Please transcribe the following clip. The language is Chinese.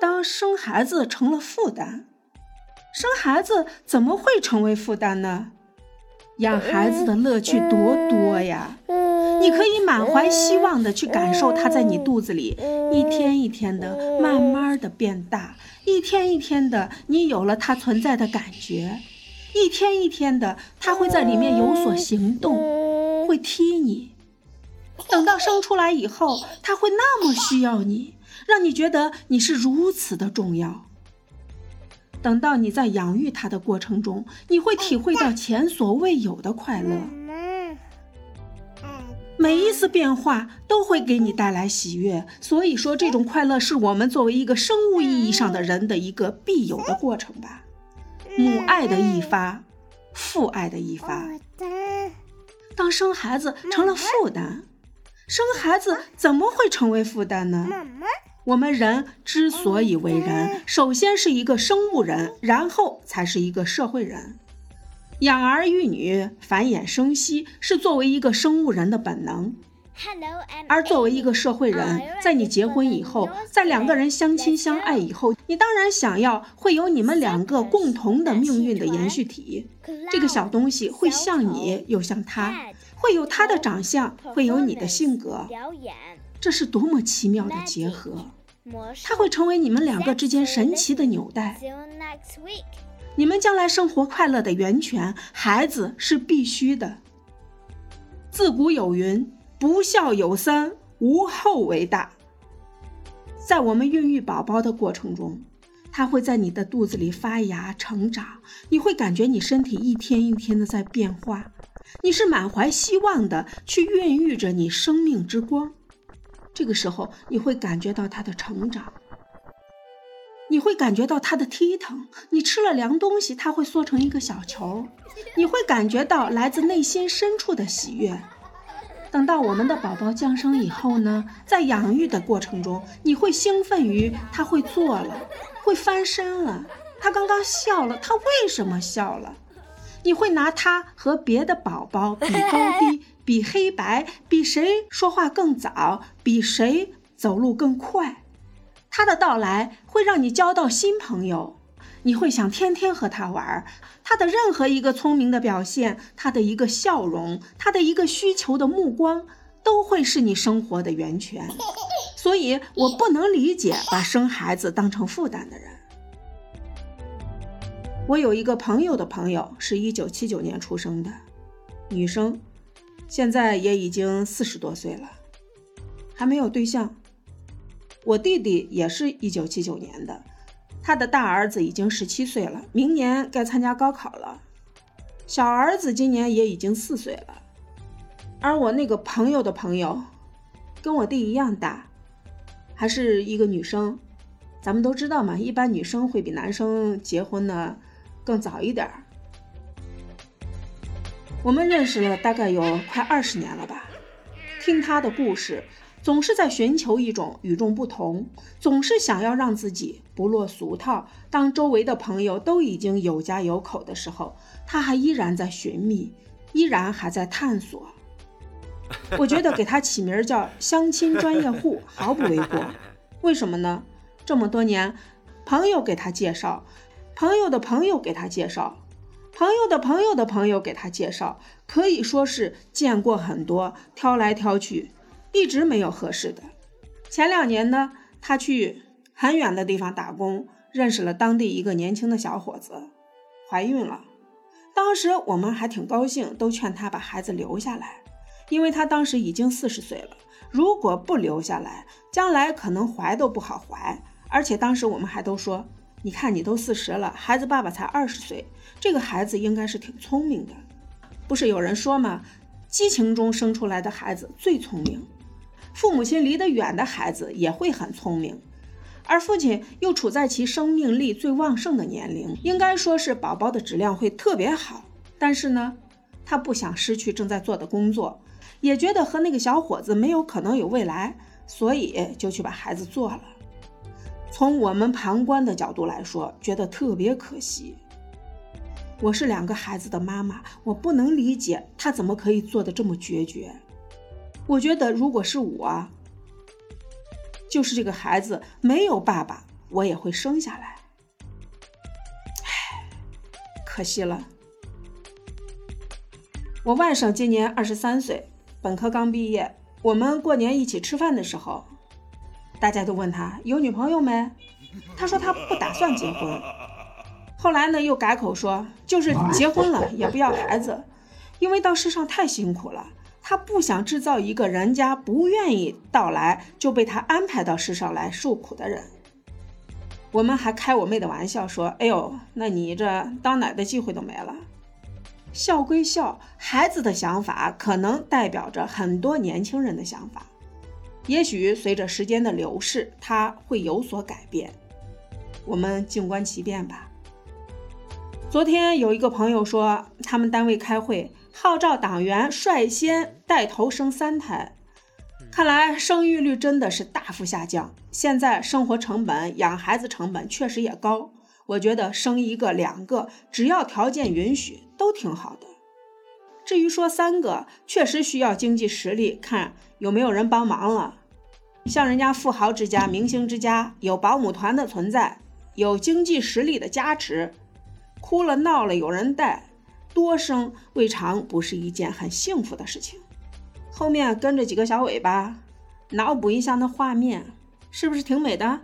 当生孩子成了负担，生孩子怎么会成为负担呢？养孩子的乐趣多多呀！你可以满怀希望的去感受他在你肚子里一天一天的慢慢的变大，一天一天的你有了他存在的感觉，一天一天的他会在里面有所行动，会踢你。等到生出来以后，他会那么需要你，让你觉得你是如此的重要。等到你在养育他的过程中，你会体会到前所未有的快乐。每一次变化都会给你带来喜悦，所以说这种快乐是我们作为一个生物意义上的人的一个必有的过程吧。母爱的一发，父爱的一发。当生孩子成了负担，生孩子怎么会成为负担呢？我们人之所以为人，首先是一个生物人，然后才是一个社会人。养儿育女、繁衍生息是作为一个生物人的本能。而作为一个社会人，在你结婚以后，在两个人相亲相爱以后，你当然想要会有你们两个共同的命运的延续体。这个小东西会像你，又像他，会有他的长相，会有你的性格。这是多么奇妙的结合！它会成为你们两个之间神奇的纽带，你们将来生活快乐的源泉。孩子是必须的。自古有云：“不孝有三，无后为大。”在我们孕育宝宝的过程中，他会在你的肚子里发芽成长，你会感觉你身体一天一天的在变化，你是满怀希望的去孕育着你生命之光。这个时候，你会感觉到他的成长，你会感觉到他的踢腾。你吃了凉东西，他会缩成一个小球，你会感觉到来自内心深处的喜悦。等到我们的宝宝降生以后呢，在养育的过程中，你会兴奋于他会坐了，会翻身了，他刚刚笑了，他为什么笑了？你会拿他和别的宝宝比高低。比黑白，比谁说话更早，比谁走路更快。他的到来会让你交到新朋友，你会想天天和他玩。他的任何一个聪明的表现，他的一个笑容，他的一个需求的目光，都会是你生活的源泉。所以我不能理解把生孩子当成负担的人。我有一个朋友的朋友，是一九七九年出生的女生。现在也已经四十多岁了，还没有对象。我弟弟也是一九七九年的，他的大儿子已经十七岁了，明年该参加高考了。小儿子今年也已经四岁了，而我那个朋友的朋友，跟我弟一样大，还是一个女生。咱们都知道嘛，一般女生会比男生结婚呢更早一点儿。我们认识了大概有快二十年了吧，听他的故事，总是在寻求一种与众不同，总是想要让自己不落俗套。当周围的朋友都已经有家有口的时候，他还依然在寻觅，依然还在探索。我觉得给他起名叫“相亲专业户”毫不为过。为什么呢？这么多年，朋友给他介绍，朋友的朋友给他介绍。朋友的朋友的朋友给他介绍，可以说是见过很多，挑来挑去，一直没有合适的。前两年呢，他去很远的地方打工，认识了当地一个年轻的小伙子，怀孕了。当时我们还挺高兴，都劝他把孩子留下来，因为他当时已经四十岁了，如果不留下来，将来可能怀都不好怀。而且当时我们还都说。你看，你都四十了，孩子爸爸才二十岁，这个孩子应该是挺聪明的。不是有人说吗？激情中生出来的孩子最聪明，父母亲离得远的孩子也会很聪明，而父亲又处在其生命力最旺盛的年龄，应该说是宝宝的质量会特别好。但是呢，他不想失去正在做的工作，也觉得和那个小伙子没有可能有未来，所以就去把孩子做了。从我们旁观的角度来说，觉得特别可惜。我是两个孩子的妈妈，我不能理解他怎么可以做的这么决绝。我觉得如果是我，就是这个孩子没有爸爸，我也会生下来。唉，可惜了。我外甥今年二十三岁，本科刚毕业。我们过年一起吃饭的时候，大家都问他有女朋友没？他说他不打算结婚。后来呢，又改口说就是结婚了也不要孩子，因为到世上太辛苦了，他不想制造一个人家不愿意到来就被他安排到世上来受苦的人。我们还开我妹的玩笑说：“哎呦，那你这当奶的机会都没了。”笑归笑，孩子的想法可能代表着很多年轻人的想法。也许随着时间的流逝，他会有所改变。我们静观其变吧。昨天有一个朋友说，他们单位开会号召党员率先带头生三胎，看来生育率真的是大幅下降。现在生活成本、养孩子成本确实也高。我觉得生一个、两个，只要条件允许，都挺好的。至于说三个，确实需要经济实力，看有没有人帮忙了。像人家富豪之家、明星之家，有保姆团的存在，有经济实力的加持，哭了闹了有人带，多生未尝不是一件很幸福的事情。后面跟着几个小尾巴，脑补一下那画面，是不是挺美的？